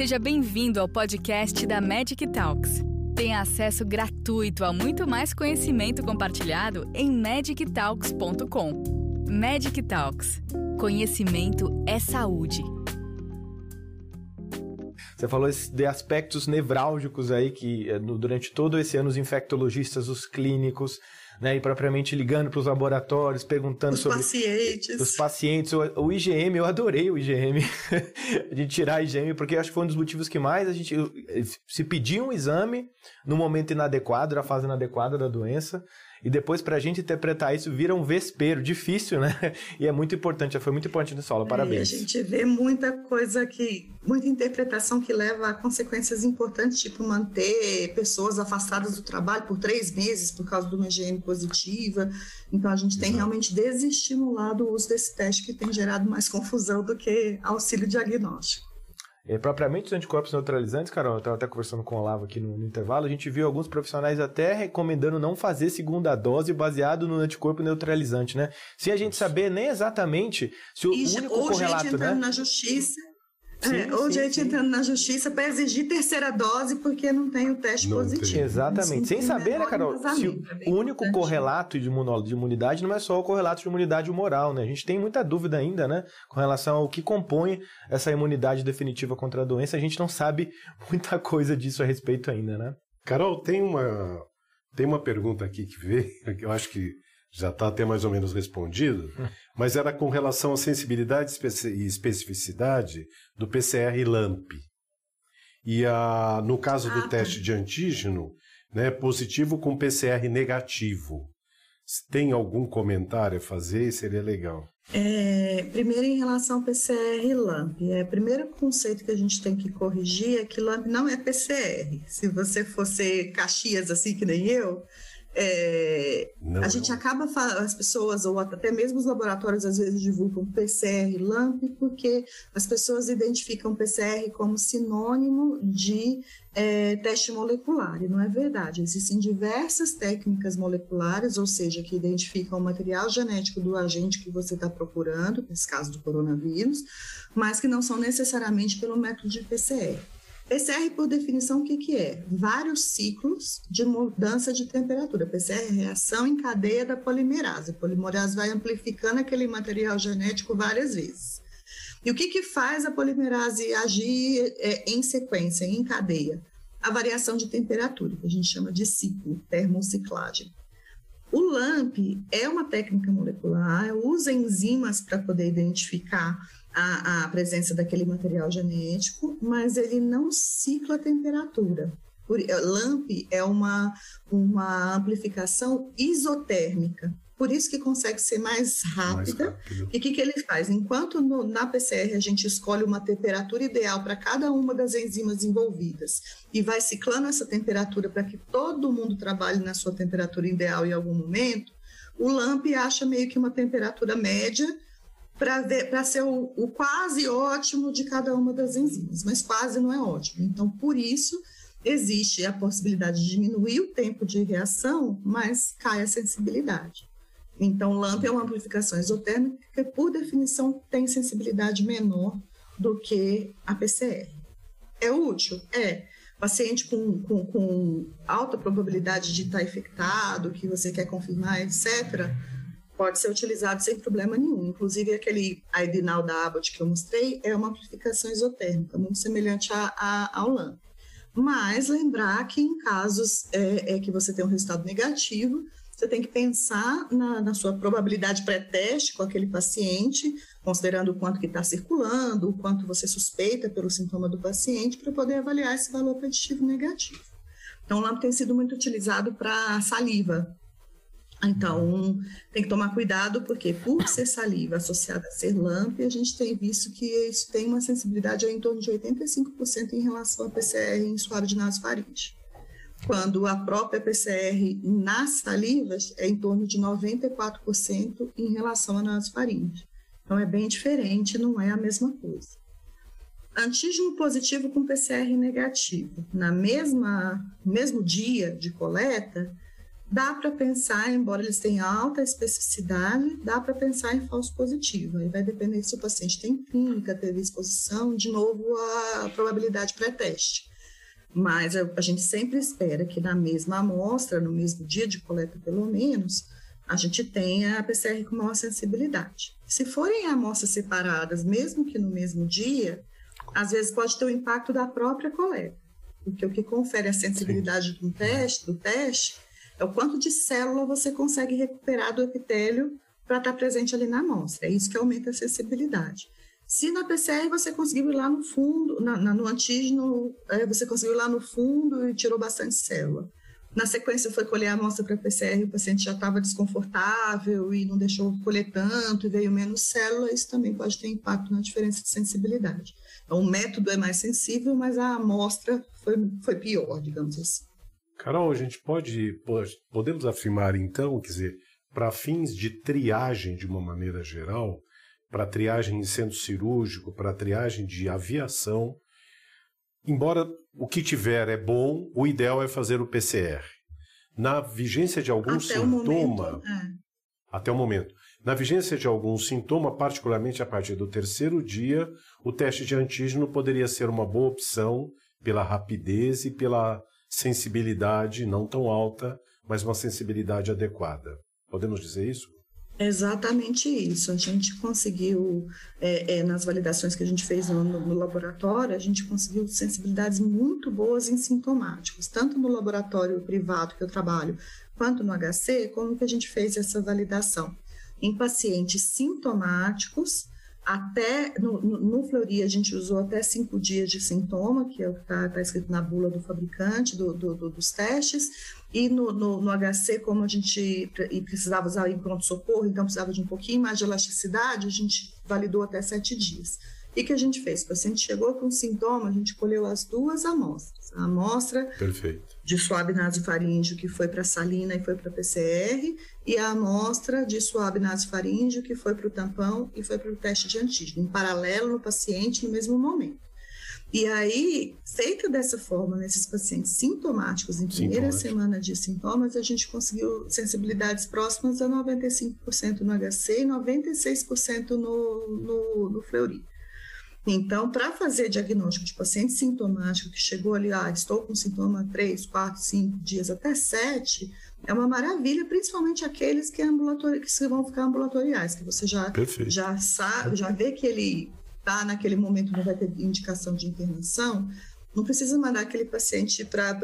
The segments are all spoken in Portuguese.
Seja bem-vindo ao podcast da Magic Talks. Tenha acesso gratuito a muito mais conhecimento compartilhado em magictalks.com. Magic Talks. Conhecimento é saúde. Você falou de aspectos nevrálgicos aí que eh, durante todo esse ano os infectologistas, os clínicos, né, e propriamente ligando para os laboratórios, perguntando os sobre pacientes. os pacientes. O, o, IgM, eu adorei o IgM, de tirar a IgM, porque acho que foi um dos motivos que mais a gente se pedia um exame no momento inadequado, na fase inadequada da doença. E depois, para a gente interpretar isso, vira um vespeiro, difícil, né? E é muito importante, foi muito importante nessa aula, parabéns. É, a gente vê muita coisa que, muita interpretação que leva a consequências importantes, tipo manter pessoas afastadas do trabalho por três meses por causa de uma higiene positiva. Então, a gente tem Exato. realmente desestimulado o uso desse teste que tem gerado mais confusão do que auxílio diagnóstico. É, propriamente os anticorpos neutralizantes, Carol, eu estava até conversando com o Olavo aqui no, no, intervalo, a gente viu alguns profissionais até recomendando não fazer segunda dose baseado no anticorpo neutralizante, né? Sem a gente saber nem exatamente se o e, único ou correlato, gente entrando né? na justiça Sim, é, ou sim, gente sim. entrando na justiça para exigir terceira dose porque não tem o teste não positivo. Tem. Exatamente. Sem saber, né, Carol? Se o é único correlato de, de imunidade não é só o correlato de imunidade humoral, né? A gente tem muita dúvida ainda, né? Com relação ao que compõe essa imunidade definitiva contra a doença. A gente não sabe muita coisa disso a respeito ainda, né? Carol, tem uma, tem uma pergunta aqui que veio, que eu acho que já está até mais ou menos respondido, mas era com relação à sensibilidade e especificidade do PCR LAMP. E a, no caso do ah, tá. teste de antígeno, né, positivo com PCR negativo. Se tem algum comentário a fazer, seria legal. É, primeiro, em relação ao PCR LAMP, é, o primeiro conceito que a gente tem que corrigir é que LAMP não é PCR. Se você fosse Caxias, assim que nem eu, é, não, a gente não. acaba, as pessoas, ou até mesmo os laboratórios, às vezes divulgam PCR LAMP, porque as pessoas identificam PCR como sinônimo de é, teste molecular, e não é verdade. Existem diversas técnicas moleculares, ou seja, que identificam o material genético do agente que você está procurando, nesse caso do coronavírus, mas que não são necessariamente pelo método de PCR. PCR, por definição, o que, que é? Vários ciclos de mudança de temperatura. PCR é reação em cadeia da polimerase. A polimerase vai amplificando aquele material genético várias vezes. E o que, que faz a polimerase agir é, em sequência, em cadeia? A variação de temperatura, que a gente chama de ciclo, termociclagem. O LAMP é uma técnica molecular, usa enzimas para poder identificar a, a presença daquele material genético, mas ele não cicla a temperatura. Por, LAMP é uma, uma amplificação isotérmica, por isso que consegue ser mais rápida. Mais. E o que, que ele faz? Enquanto no, na PCR a gente escolhe uma temperatura ideal para cada uma das enzimas envolvidas e vai ciclando essa temperatura para que todo mundo trabalhe na sua temperatura ideal em algum momento, o LAMP acha meio que uma temperatura média para ser o, o, quase ótimo de cada uma das enzimas, mas quase não é ótimo. Então, por isso, existe a possibilidade de diminuir o tempo de reação, mas cai a sensibilidade. Então, LAMP é uma amplificação exotérmica que, por definição, tem sensibilidade menor do que a PCR. É útil? É. Paciente com, com, com alta probabilidade de estar infectado, que você quer confirmar, etc., pode ser utilizado sem problema nenhum. Inclusive, aquele Aidinal da Abbott que eu mostrei é uma amplificação isotérmica, muito semelhante a, ao LAMP. Mas lembrar que em casos é, é, que você tem um resultado negativo, você tem que pensar na, na sua probabilidade pré-teste com aquele paciente, considerando o quanto que está circulando, o quanto você suspeita pelo sintoma do paciente, para poder avaliar esse valor preditivo negativo. Então, o LAMP tem sido muito utilizado para saliva, então, tem que tomar cuidado, porque por ser saliva associada a ser LAMP, a gente tem visto que isso tem uma sensibilidade em torno de 85% em relação a PCR em suário de nasofaringe. Quando a própria PCR nas salivas é em torno de 94% em relação a nasofaringe. Então, é bem diferente, não é a mesma coisa. Antígeno positivo com PCR negativo. Na mesma mesmo dia de coleta, dá para pensar, embora eles tenham alta especificidade, dá para pensar em falso positivo. Aí vai depender se o paciente tem clínica, teve exposição, de novo a probabilidade pré-teste. Mas a, a, gente sempre espera que na mesma amostra, no mesmo dia de coleta pelo menos, a gente tenha a PCR com maior sensibilidade. Se forem amostras separadas, mesmo que no mesmo dia, às vezes pode ter o impacto da própria coleta. Porque o que confere a sensibilidade do teste, do teste é o quanto de célula você consegue recuperar do epitélio para estar tá presente ali na amostra. É isso que aumenta a sensibilidade. Se na PCR você conseguiu ir lá no fundo, na, na, no antígeno, é, você conseguiu ir lá no fundo e tirou bastante célula. Na sequência foi colher a amostra para PCR, o paciente já estava desconfortável e não deixou colher tanto e veio menos célula, isso também pode ter impacto na diferença de sensibilidade. Então, o método é mais sensível, mas a amostra foi, foi pior, digamos assim. Carol, a gente pode, podemos afirmar então, quer dizer, para fins de triagem de uma maneira geral, para triagem em centro cirúrgico, para triagem de aviação, embora o que tiver é bom, o ideal é fazer o PCR. Na vigência de algum até sintoma, o momento, é. até o momento, na vigência de algum sintoma, particularmente a partir do terceiro dia, o teste de antígeno poderia ser uma boa opção pela rapidez e pela sensibilidade não tão alta, mas uma sensibilidade adequada. Podemos dizer isso? Exatamente isso. A gente conseguiu, é, é, nas validações que a gente fez no, no, laboratório, a gente conseguiu sensibilidades muito boas em sintomáticos, tanto no laboratório privado que eu trabalho, quanto no HC, como que a gente fez essa validação. Em pacientes sintomáticos, até no, no, a gente usou até cinco dias de sintoma, que é o que está tá escrito na bula do fabricante do, do, do, dos testes, e no, no, no, HC, como a gente e precisava usar em pronto-socorro, então precisava de um pouquinho mais de elasticidade, a gente validou até sete dias. E que a gente fez? O paciente chegou com sintoma, a gente colheu as duas amostras. A amostra Perfeito. de suave nasofaríngeo, que foi para salina e foi para PCR, e a amostra de suave nasofaríngeo, que foi para o tampão e foi para o teste de antígeno, em paralelo no paciente no mesmo momento. E aí, feita dessa forma, nesses pacientes sintomáticos, em primeira semana de sintomas, a gente conseguiu sensibilidades próximas a 95% no HC e 96% no, no, no Fleury. Então, para fazer diagnóstico de paciente sintomático que chegou ali, ah, estou com sintoma 3, 4, 5 dias, até 7, é uma maravilha, principalmente aqueles que, é que vão ficar ambulatoriais, que você já, já sabe, já vê que ele está naquele momento, não vai ter indicação de internação, não precisa mandar aquele paciente para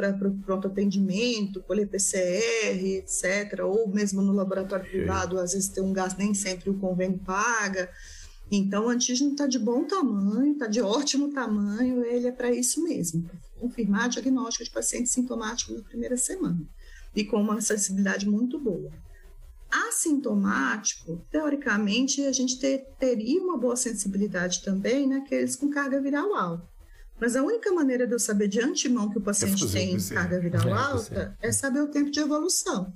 pronto atendimento, colher PCR, etc., ou mesmo no laboratório privado, às vezes tem um gasto, nem sempre o convênio paga. Então, o antígeno está de bom tamanho, está de ótimo tamanho, ele é para isso mesmo, para confirmar diagnóstico de paciente sintomático na primeira semana e com uma sensibilidade muito boa. Assintomático, teoricamente, a gente ter, teria uma boa sensibilidade também naqueles com carga viral alta. Mas a única maneira de eu saber de antemão que o paciente é tem carga viral é, alta é saber o tempo de evolução.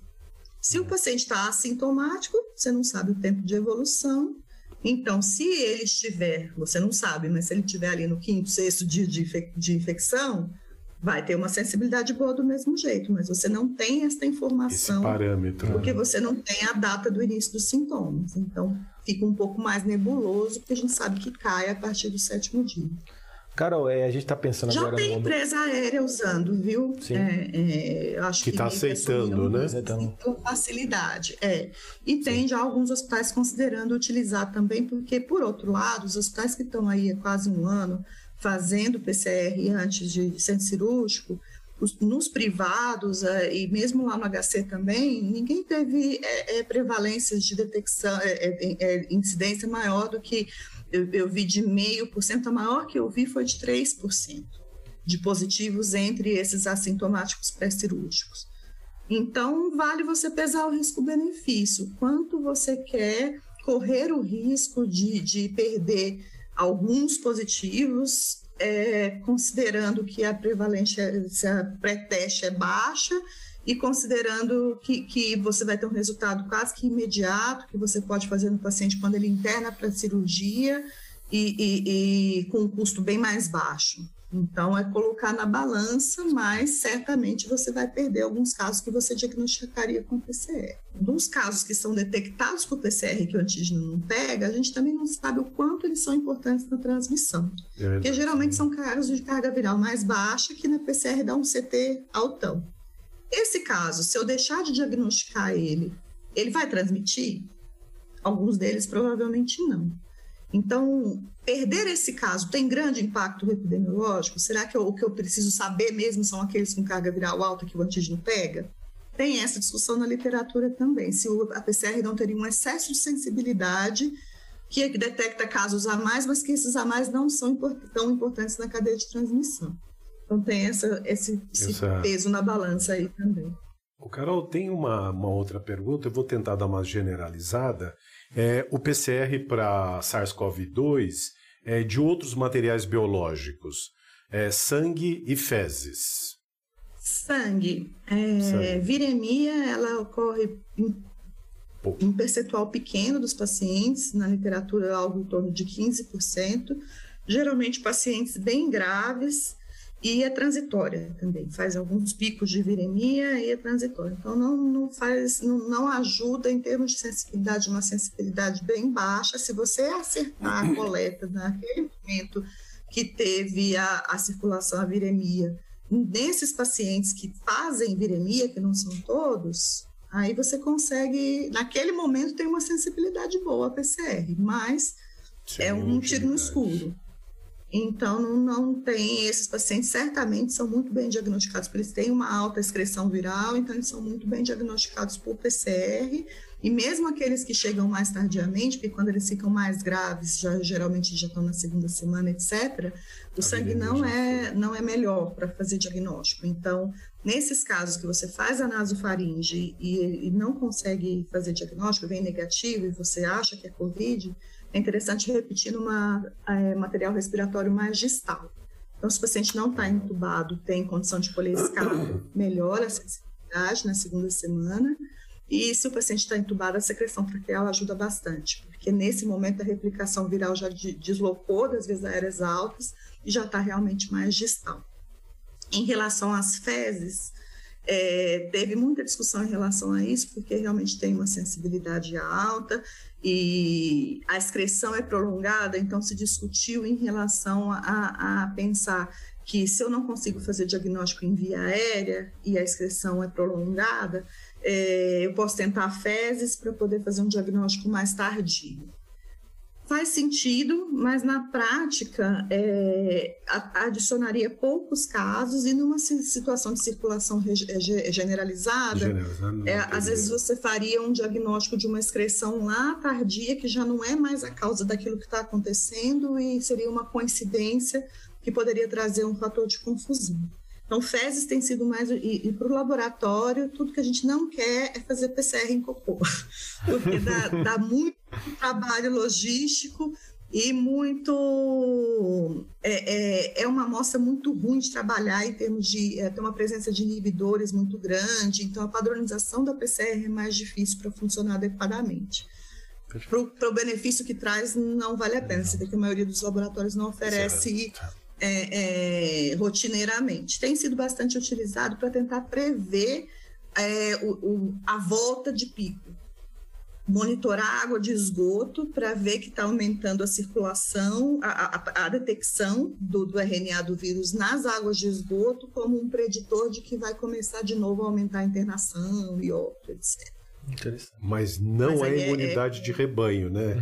Se o paciente está assintomático, você não sabe o tempo de evolução, então, se ele estiver, você não sabe, mas se ele estiver ali no quinto, sexto dia de, de infecção, vai ter uma sensibilidade boa do mesmo jeito, mas você não tem essa informação. Esse parâmetro. Porque você não tem a data do início dos sintomas. Então, fica um pouco mais nebuloso, porque a gente sabe que cai a partir do sétimo dia. Carol, é, a gente está pensando Já agora... Já tem empresa aérea usando, viu? Sim. É, é, acho que está aceitando, né? Com facilidade, é. E Sim. tem já alguns hospitais considerando utilizar também, porque, por outro lado, os hospitais que estão aí há quase um ano fazendo PCR antes de centro cirúrgico, nos privados é, e mesmo lá no HC também, ninguém teve é, é, prevalências de detecção, é, é, incidência maior do que eu, eu vi de meio por cento, a maior que eu vi foi de 3% de positivos entre esses assintomáticos pré-cirúrgicos. Então, vale você pesar o risco-benefício. Quanto você quer correr o risco de, de perder alguns positivos, é, considerando que a prevalência, pré-teste é baixa, e considerando que, que você vai ter um resultado quase que imediato, que você pode fazer no paciente quando ele interna para cirurgia e, e, e, com um custo bem mais baixo. Então, é colocar na balança, mas certamente você vai perder alguns casos que você diagnosticaria com PCR. Dos casos que são detectados por PCR que o antígeno não pega, a gente também não sabe o quanto eles são importantes na transmissão. É porque geralmente são casos de carga viral mais baixa que na PCR dá um CT altão. Esse caso, se eu deixar de diagnosticar ele, ele vai transmitir? Alguns deles provavelmente não. Então, perder esse caso tem grande impacto epidemiológico? Será que eu, o que eu preciso saber mesmo são aqueles com carga viral alta que o antígeno pega? Tem essa discussão na literatura também. Se a PCR não teria um excesso de sensibilidade que detecta casos a mais, mas que esses a mais não são tão importantes na cadeia de transmissão. Então tem essa, esse, esse peso na balança aí também. O Carol, tem uma, uma outra pergunta, eu vou tentar dar uma generalizada. É, o PCR para SARS-CoV-2 é de outros materiais biológicos, é, sangue e fezes. Sangue. É, sangue. Viremia, ela ocorre em, em percentual pequeno dos pacientes, na literatura algo em torno de 15%, geralmente pacientes bem graves, e é transitória também, faz alguns picos de viremia e é transitória. Então não, não faz, não, não ajuda em termos de sensibilidade, uma sensibilidade bem baixa. Se você acertar a coleta naquele momento que teve a, a circulação, a viremia, nesses pacientes que fazem viremia, que não são todos, aí você consegue, naquele momento tem uma sensibilidade boa a PCR, mas é um tiro no escuro. Então, não, não tem, esses pacientes certamente são muito bem diagnosticados, porque eles têm uma alta excreção viral, então eles são muito bem diagnosticados por PCR, e mesmo aqueles que chegam mais tardiamente, porque quando eles ficam mais graves, já geralmente já estão na segunda semana, etc., o A sangue não é, não é melhor para fazer diagnóstico. Então, nesses casos que você faz a nasofaringe e, e não consegue fazer diagnóstico, vem negativo e você acha que é COVID, é interessante repetir numa é, material respiratório mais distal. Então, se o paciente não está entubado, tem condição de escape, melhora a sensibilidade na segunda semana. E se o paciente está entubado, a secreção traqueal ajuda bastante, porque nesse momento a replicação viral já deslocou das vias aéreas altas e já está realmente mais distal. Em relação às fezes, é, teve muita discussão em relação a isso, porque realmente tem uma sensibilidade alta e a excreção é prolongada, então se discutiu em relação a, a pensar que se eu não consigo fazer diagnóstico em via aérea e a excreção é prolongada, é, eu posso tentar fezes para poder fazer um diagnóstico mais tardio faz sentido, mas na prática é, adicionaria poucos casos e numa situação de circulação é, generalizada, é, às vezes você faria um diagnóstico de uma excreção lá tardia que já não é mais a causa daquilo que está acontecendo e seria uma coincidência que poderia trazer um fator de confusão. Então, fezes tem sido mais. E, e para o laboratório, tudo que a gente não quer é fazer PCR em cocô, porque dá, dá muito trabalho logístico e muito. É, é, é, uma amostra muito ruim de trabalhar em termos de. É, ter uma presença de inibidores muito grande, então a padronização da PCR é mais difícil para funcionar adequadamente. Para o benefício que traz, não vale a pena. Você vê que a maioria dos laboratórios não oferece é, é, rotineiramente. Tem sido bastante utilizado para tentar prever é, o, o, a volta de pico. Monitorar a água de esgoto para ver que está aumentando a circulação, a, a, a detecção do, do, RNA do vírus nas águas de esgoto como um preditor de que vai começar de novo a aumentar a internação e outro, etc. Mas não Mas é, é imunidade é, de rebanho, né?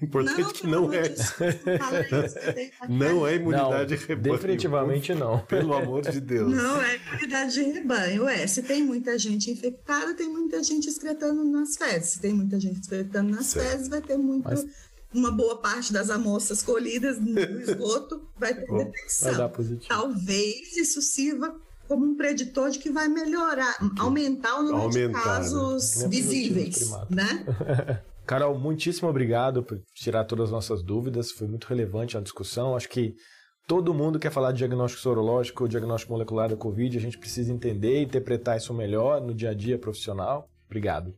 Importante não, que não é. não é imunidade não, de rebanho. Definitivamente não. Pelo amor de Deus. Não é imunidade de rebanho. É, se tem muita gente infectada, tem muita gente excretando nas fezes. Se tem muita gente excretando nas certo. fezes, vai ter muito. Mas... Uma boa parte das amostras colhidas no esgoto vai ter Bom, detecção. Vai dar positivo. Talvez isso sirva como um preditor de que vai melhorar, aumentar o número aumentar, de né? casos né? visíveis, né? Carol, muitíssimo obrigado por tirar todas as nossas dúvidas. Foi muito relevante a discussão. Acho que todo mundo quer falar de diagnóstico sorológico diagnóstico molecular da Covid. A gente precisa entender e interpretar isso melhor no dia a dia profissional. Obrigado.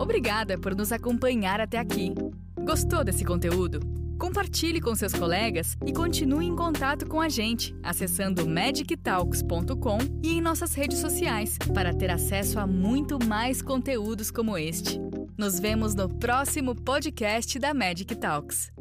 Obrigada por nos acompanhar até aqui. Gostou desse conteúdo? Compartilhe com seus colegas e continue em contato com a gente, acessando magictalks.com e em nossas redes sociais, para ter acesso a muito mais conteúdos como este. Nos vemos no próximo podcast da Magic Talks.